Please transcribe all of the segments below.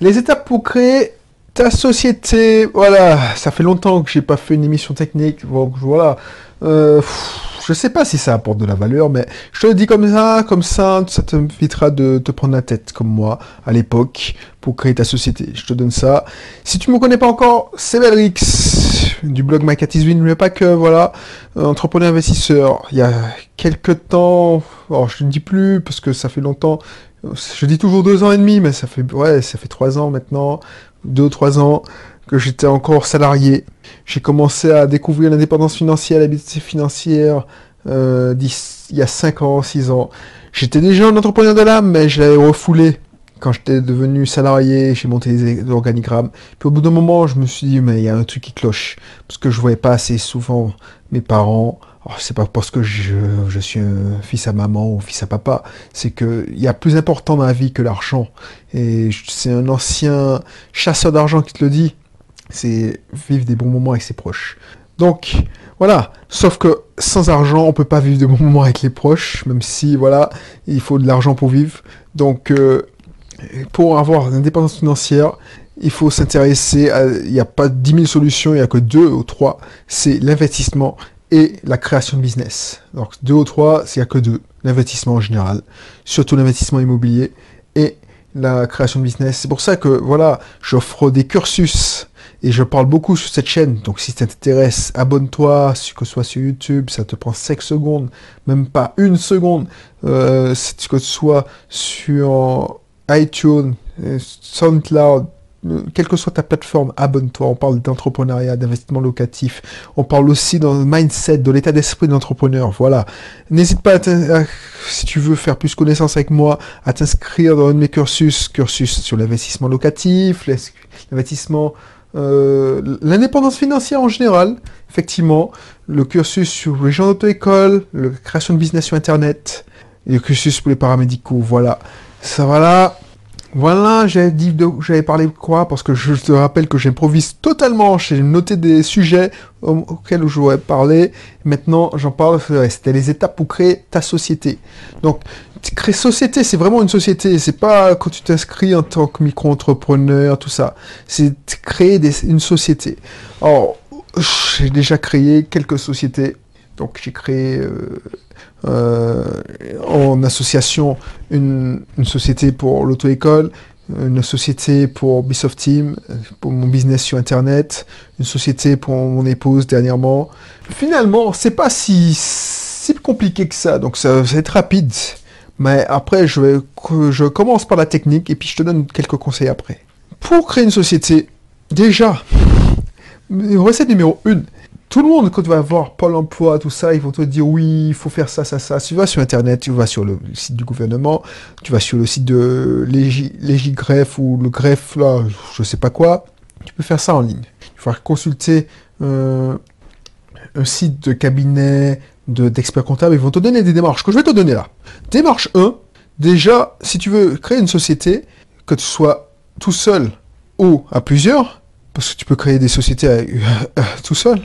Les étapes pour créer ta société, voilà, ça fait longtemps que j'ai pas fait une émission technique, donc voilà. Euh, je sais pas si ça apporte de la valeur, mais je te le dis comme ça, comme ça, ça t'invitera de te prendre la tête comme moi à l'époque pour créer ta société. Je te donne ça. Si tu me connais pas encore, c'est Belrix du blog My Cat mais pas que, voilà, euh, entrepreneur investisseur. Il y a quelques temps, alors je ne dis plus parce que ça fait longtemps, je dis toujours deux ans et demi, mais ça fait, ouais, ça fait trois ans maintenant, deux ou trois ans que j'étais encore salarié. J'ai commencé à découvrir l'indépendance financière, l'habitude financière, euh, il y a cinq ans, six ans. J'étais déjà un entrepreneur de l'âme, mais je l'avais refoulé quand j'étais devenu salarié, j'ai monté des organigrammes. Puis au bout d'un moment, je me suis dit, mais il y a un truc qui cloche. Parce que je voyais pas assez souvent mes parents. Alors, c'est pas parce que je, je, suis un fils à maman ou fils à papa. C'est que il y a plus important dans la vie que l'argent. Et c'est un ancien chasseur d'argent qui te le dit. C'est vivre des bons moments avec ses proches. Donc, voilà. Sauf que sans argent, on peut pas vivre de bons moments avec les proches, même si, voilà, il faut de l'argent pour vivre. Donc, euh, pour avoir une indépendance financière, il faut s'intéresser à, il n'y a pas 10 000 solutions, il n'y a que deux ou trois, c'est l'investissement et la création de business. Donc deux ou trois, il n'y a que deux. L'investissement en général, surtout l'investissement immobilier et la création de business. C'est pour ça que, voilà, j'offre des cursus et je parle beaucoup sur cette chaîne. Donc si ça t'intéresse, abonne-toi, que ce soit sur YouTube, ça te prend 5 secondes, même pas une seconde, euh, que ce soit sur iTunes, SoundCloud, quelle que soit ta plateforme, abonne-toi. On parle d'entrepreneuriat, d'investissement locatif. On parle aussi dans le mindset, de l'état d'esprit d'entrepreneur. Voilà. N'hésite pas, si tu veux faire plus connaissance avec moi, à t'inscrire dans un de mes cursus, cursus sur l'investissement locatif, l'investissement, euh, l'indépendance financière en général, effectivement, le cursus sur les gens d'auto-école, la création de business sur Internet, et le cursus pour les paramédicaux. Voilà. Ça va là. Voilà, j'avais dit j'avais parlé quoi? Parce que je te rappelle que j'improvise totalement. J'ai noté des sujets auxquels je voudrais parler. Maintenant, j'en parle. C'était les étapes pour créer ta société. Donc, créer société, c'est vraiment une société. C'est pas quand tu t'inscris en tant que micro-entrepreneur, tout ça. C'est créer une société. Alors, j'ai déjà créé quelques sociétés. Donc, j'ai créé euh, euh, en association une, société pour l'auto-école, une société pour Ubisoft Team, pour mon business sur Internet, une société pour mon épouse dernièrement. Finalement, c'est pas si, si compliqué que ça, donc ça va être rapide. Mais après, je, vais, je commence par la technique et puis je te donne quelques conseils après. Pour créer une société, déjà, recette numéro 1, tout le monde, quand tu vas voir Pôle emploi, tout ça, ils vont te dire oui, il faut faire ça, ça, ça. Tu vas sur Internet, tu vas sur le site du gouvernement, tu vas sur le site de Légigreffe ou le greffe, là, je sais pas quoi. Tu peux faire ça en ligne. Il faut consulter euh, un site de cabinet d'experts comptables. Ils vont te donner des démarches que je vais te donner là. Démarche 1. Déjà, si tu veux créer une société, que tu sois tout seul ou à plusieurs, parce que tu peux créer des sociétés tout seul,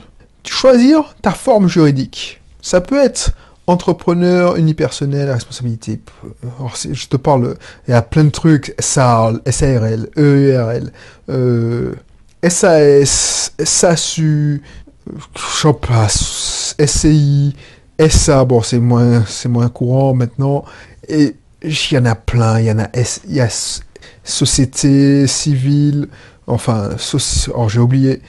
choisir ta forme juridique. Ça peut être entrepreneur unipersonnel responsabilité. je te parle, il y a plein de trucs, SARL, SARL, EURL, euh, SAS, SASU, je passe, SCI, SA, bon c'est moins, c'est moins courant maintenant, et il y en a plein, il y en a, a société civile, enfin, j'ai oublié,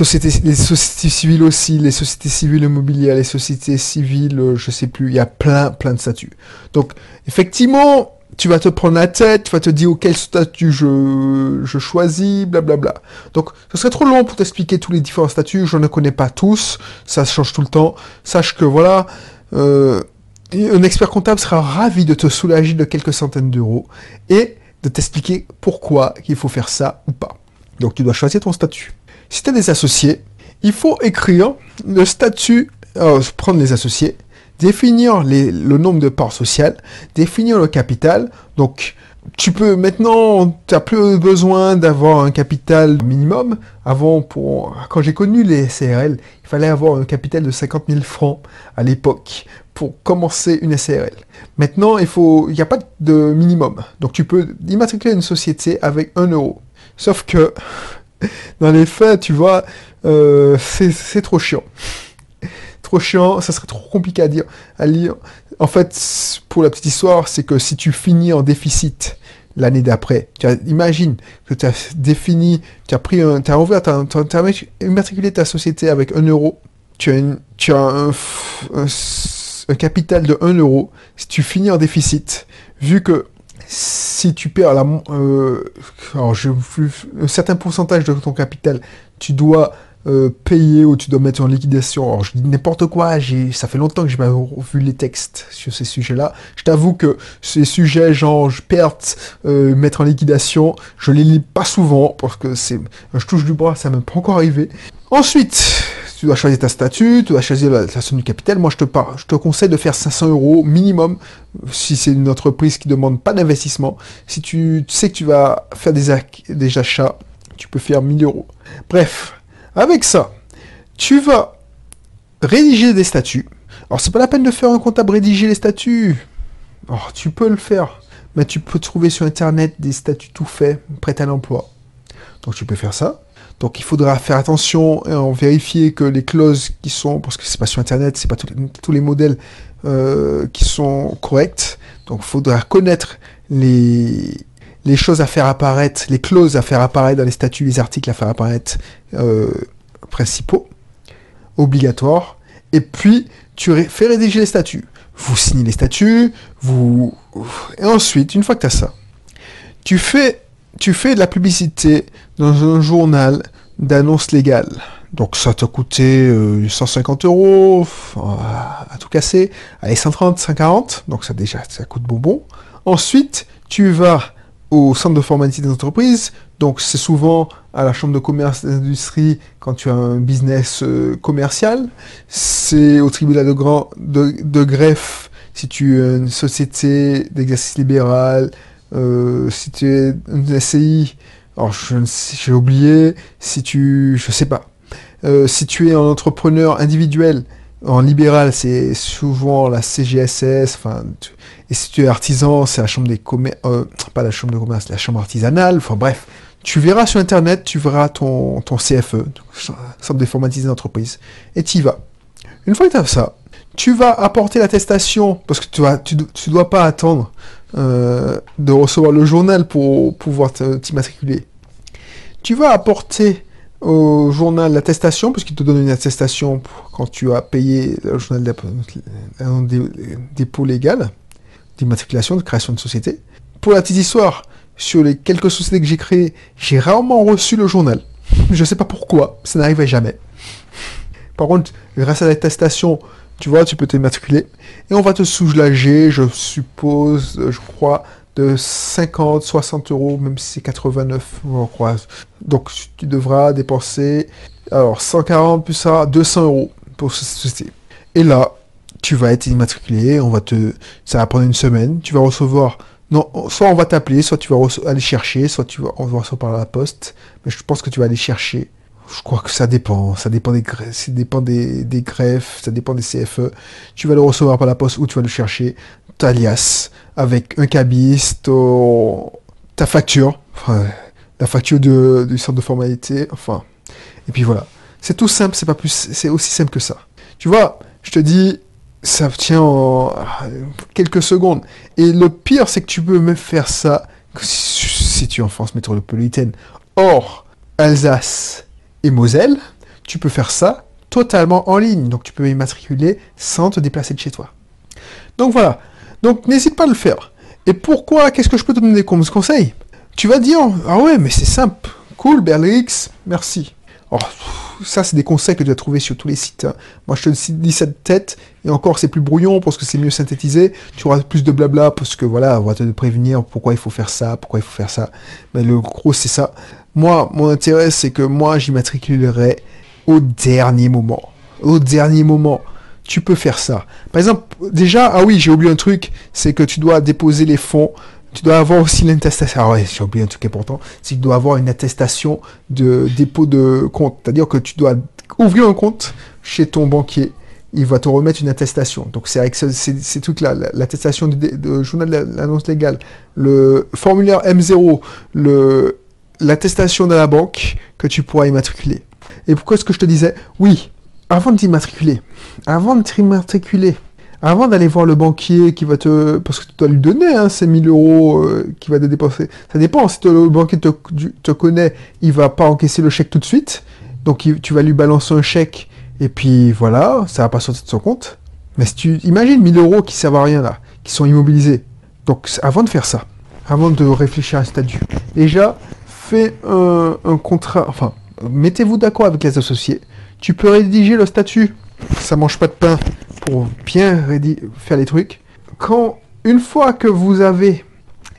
Les sociétés civiles aussi, les sociétés civiles immobilières, les sociétés civiles, euh, je sais plus, il y a plein, plein de statuts. Donc, effectivement, tu vas te prendre la tête, tu vas te dire quel statut je, je choisis, blablabla. Donc, ce serait trop long pour t'expliquer tous les différents statuts, je ne connais pas tous, ça change tout le temps. Sache que voilà, euh, un expert comptable sera ravi de te soulager de quelques centaines d'euros et de t'expliquer pourquoi il faut faire ça ou pas. Donc, tu dois choisir ton statut. Si tu as des associés, il faut écrire le statut, euh, prendre les associés, définir le nombre de parts sociales, définir le capital. Donc, tu peux maintenant, tu n'as plus besoin d'avoir un capital minimum. Avant, quand j'ai connu les SRL, il fallait avoir un capital de 50 000 francs à l'époque pour commencer une SRL. Maintenant, il il n'y a pas de minimum. Donc, tu peux immatriculer une société avec 1 euro. Sauf que, dans les faits, tu vois, euh, c'est trop chiant. trop chiant, ça serait trop compliqué à dire, à lire. En fait, pour la petite histoire, c'est que si tu finis en déficit l'année d'après, imagine que tu as défini, tu as pris un, as ouvert, tu as, immatriculé ta société avec un euro, tu as, tu as un, un, capital de 1 euro, si tu finis en déficit, vu que si tu perds la, euh, alors je, un certain pourcentage de ton capital, tu dois euh, payer ou tu dois mettre en liquidation. Alors je dis n'importe quoi, ça fait longtemps que j'ai pas vu les textes sur ces sujets-là. Je t'avoue que ces sujets genre je perte, euh, mettre en liquidation, je les lis pas souvent parce que c'est, je touche du bois, ça m'est pas encore arrivé. Ensuite, tu dois choisir ta statut, tu dois choisir la, somme du capital. Moi, je te, je te conseille de faire 500 euros minimum si c'est une entreprise qui ne demande pas d'investissement. Si tu, sais que tu vas faire des, des achats, tu peux faire 1000 euros. Bref, avec ça, tu vas rédiger des statuts. Alors, c'est pas la peine de faire un comptable rédiger les statuts. Oh, tu peux le faire. Mais tu peux trouver sur Internet des statuts tout faits, prêts à l'emploi. Donc, tu peux faire ça. Donc il faudra faire attention et en vérifier que les clauses qui sont, parce que c'est pas sur internet, c'est pas tous les modèles euh, qui sont corrects. Donc il faudra connaître les, les choses à faire apparaître, les clauses à faire apparaître dans les statuts, les articles à faire apparaître euh, principaux, obligatoires. Et puis tu fais rédiger les statuts. Vous signez les statuts, vous et ensuite, une fois que tu as ça, tu fais tu fais de la publicité dans un journal d'annonce légale. Donc ça t'a coûté 150 euh, euros à tout casser. Allez, 130, 140. Donc ça déjà, ça coûte bonbon. Ensuite, tu vas au centre de formalité des entreprises. Donc c'est souvent à la chambre de commerce d'industrie quand tu as un business euh, commercial. C'est au tribunal de, grand, de, greffe si tu as une société d'exercice libéral. Euh, si tu es une SCI, alors j'ai oublié, si tu, je sais pas, euh, si tu es un entrepreneur individuel, en libéral, c'est souvent la CGSS, enfin, et si tu es artisan, c'est la chambre des commerces, euh, pas la chambre de commerce, la chambre artisanale, enfin bref, tu verras sur internet, tu verras ton, ton CFE, Centre d'informatisation d'entreprise, et tu y vas. Une fois que tu as ça, tu vas apporter l'attestation, parce que tu ne tu, tu dois pas attendre euh, de recevoir le journal pour pouvoir t'immatriculer. Tu vas apporter au journal l'attestation, puisqu'il te donne une attestation quand tu as payé le journal dépôt légal, d'immatriculation, de création de société. Pour la petite histoire, sur les quelques sociétés que j'ai créées, j'ai rarement reçu le journal. Je ne sais pas pourquoi, ça n'arrivait jamais. Par contre, grâce à l'attestation, tu vois, tu peux t'immatriculer. Et on va te soulager, je suppose, je crois, de 50, 60 euros, même si c'est 89, je crois. Donc tu devras dépenser, alors 140 plus ça, 200 euros pour société. Et là, tu vas être immatriculé, on va te, ça va prendre une semaine, tu vas recevoir, non, soit on va t'appeler, soit tu vas aller chercher, soit tu vas, on va recevoir par la poste, mais je pense que tu vas aller chercher je crois que ça dépend. Ça dépend des greffes, ça dépend des, greffes, ça dépend des CFE. Tu vas le recevoir par la poste ou tu vas le chercher. Ta liasse avec un cabiste, ta facture, la facture du centre de formalité, enfin. Et puis voilà. C'est tout simple, c'est pas plus, c'est aussi simple que ça. Tu vois, je te dis, ça tient en quelques secondes. Et le pire, c'est que tu peux me faire ça si tu es en France métropolitaine. Or, Alsace, et Moselle, tu peux faire ça totalement en ligne. Donc tu peux immatriculer sans te déplacer de chez toi. Donc voilà. Donc n'hésite pas à le faire. Et pourquoi Qu'est-ce que je peux te donner comme conseil? Tu vas dire Ah ouais, mais c'est simple. Cool, Berlix, merci. Oh, ça, c'est des conseils que tu as trouver sur tous les sites. Hein. Moi, je te dis cette tête, et encore, c'est plus brouillon parce que c'est mieux synthétisé. Tu auras plus de blabla parce que voilà, on va te prévenir pourquoi il faut faire ça, pourquoi il faut faire ça. Mais le gros, c'est ça. Moi, mon intérêt, c'est que moi, j'immatriculerai au dernier moment. Au dernier moment. Tu peux faire ça. Par exemple, déjà, ah oui, j'ai oublié un truc, c'est que tu dois déposer les fonds. Tu dois avoir aussi l'attestation. Ah ouais, j'ai oublié un truc important. C'est que tu dois avoir une attestation de dépôt de compte. C'est-à-dire que tu dois ouvrir un compte chez ton banquier. Il va te remettre une attestation. Donc c'est avec ces, trucs-là, l'attestation de, journal de l'annonce légale, le formulaire M0, le l'attestation de la banque que tu pourras immatriculer. Et pourquoi est-ce que je te disais? Oui, avant de t'immatriculer, avant de t'immatriculer, avant d'aller voir le banquier qui va te... Parce que tu dois lui donner hein, ces 1000 euros euh, qui va te dépenser. Ça dépend, si le banquier te, te, connaît, il va pas encaisser le chèque tout de suite. Donc tu vas lui balancer un chèque et puis voilà, ça va pas sortir de son compte. Mais si tu imagines 1000 euros qui servent à rien là, qui sont immobilisés. Donc avant de faire ça, avant de réfléchir à un statut, déjà fais un contrat, enfin mettez-vous d'accord avec les associés. Tu peux rédiger le statut, ça mange pas de pain pour bien faire les trucs. Quand, une fois que vous avez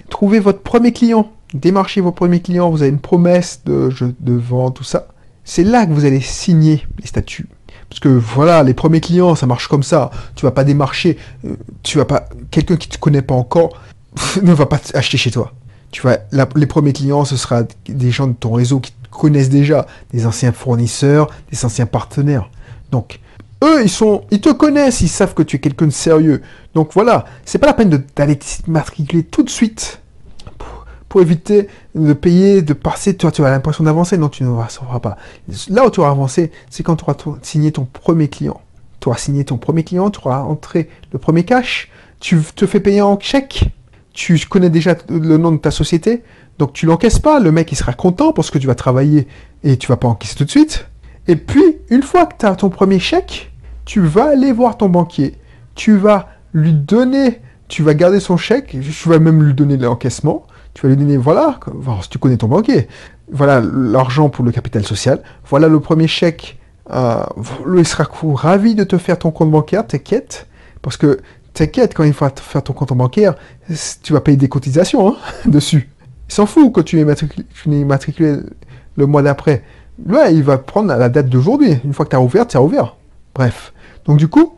trouvé votre premier client, démarché vos premiers clients, vous avez une promesse de, de vente, tout ça, c'est là que vous allez signer les statuts. Parce que voilà, les premiers clients, ça marche comme ça. Tu vas pas démarcher, euh, tu vas pas, quelqu'un qui te connaît pas encore ne va pas acheter chez toi. Tu vois, les premiers clients, ce sera des gens de ton réseau qui te connaissent déjà, des anciens fournisseurs, des anciens partenaires. Donc, eux, ils sont, ils te connaissent, ils savent que tu es quelqu'un de sérieux. Donc voilà, c'est pas la peine d'aller matriculer tout de suite pour, éviter de payer, de passer. Toi, tu as l'impression d'avancer, non, tu ne feras pas. Là où tu auras avancé, c'est quand tu auras signé ton premier client. Tu auras signé ton premier client, tu auras entré le premier cash, tu te fais payer en chèque, tu connais déjà le nom de ta société, donc tu l'encaisses pas. Le mec, il sera content parce que tu vas travailler et tu vas pas encaisser tout de suite. Et puis, une fois que tu as ton premier chèque, tu vas aller voir ton banquier, tu vas lui donner, tu vas garder son chèque, tu vas même lui donner l'encaissement, tu vas lui donner, voilà, tu connais ton banquier, voilà l'argent pour le capital social, voilà le premier chèque, euh, il sera ravi de te faire ton compte bancaire, t'inquiète, parce que t'inquiète, quand il faut faire ton compte bancaire, tu vas payer des cotisations hein, dessus. Il s'en fout quand tu es matriculé, le mois d'après. Là, il va prendre la date d'aujourd'hui. Une fois que tu as ouvert, tu as ouvert. Bref. Donc du coup,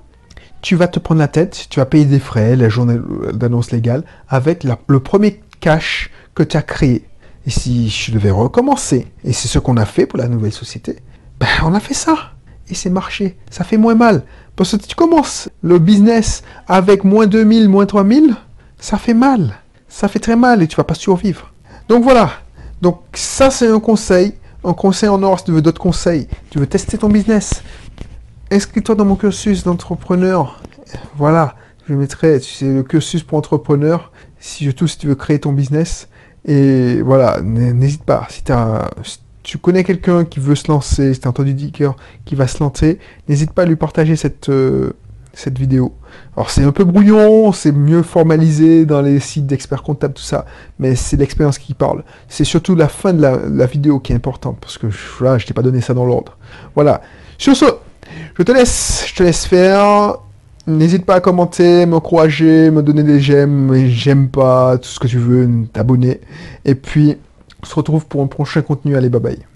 tu vas te prendre la tête, tu vas payer des frais, la journée d'annonce légale, avec le premier cash que tu as créé. Et si je devais recommencer, et c'est ce qu'on a fait pour la nouvelle société, ben on a fait ça. Et c'est marché. Ça fait moins mal. Parce que si tu commences le business avec moins 2000, moins 3000, ça fait mal. Ça fait très mal et tu vas pas survivre. Donc voilà. Donc ça c'est un conseil. Un conseil en or si tu veux d'autres conseils. Tu veux tester ton business inscris-toi dans mon cursus d'entrepreneur. Voilà, je mettrai, c'est le cursus pour entrepreneur, si, tout si tu veux créer ton business. Et voilà, n'hésite pas. Si, tu connais quelqu'un qui veut se lancer, tu as entendu dire qui va se lancer, n'hésite pas à lui partager cette, euh, cette vidéo. Alors c'est un peu brouillon, c'est mieux formalisé dans les sites d'experts comptables, tout ça, mais c'est l'expérience qui parle. C'est surtout la fin de la, vidéo qui est importante, parce que voilà, je t'ai pas donné ça dans l'ordre. Voilà. Sur ce, je te laisse, je te laisse faire. N'hésite pas à commenter, m'encourager, me donner des j'aime, j'aime pas, tout ce que tu veux, t'abonner. Et puis, on se retrouve pour un prochain contenu. Allez, bye bye.